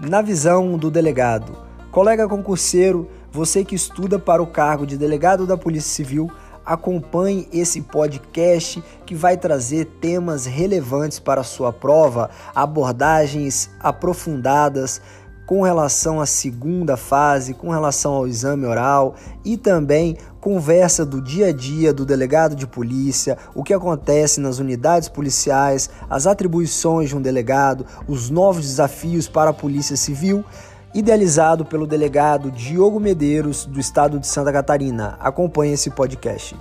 na visão do delegado. Colega concurseiro, você que estuda para o cargo de delegado da Polícia Civil, acompanhe esse podcast que vai trazer temas relevantes para a sua prova, abordagens aprofundadas com relação à segunda fase, com relação ao exame oral e também conversa do dia a dia do delegado de polícia, o que acontece nas unidades policiais, as atribuições de um delegado, os novos desafios para a Polícia Civil idealizado pelo delegado Diogo Medeiros, do estado de Santa Catarina. Acompanhe esse podcast.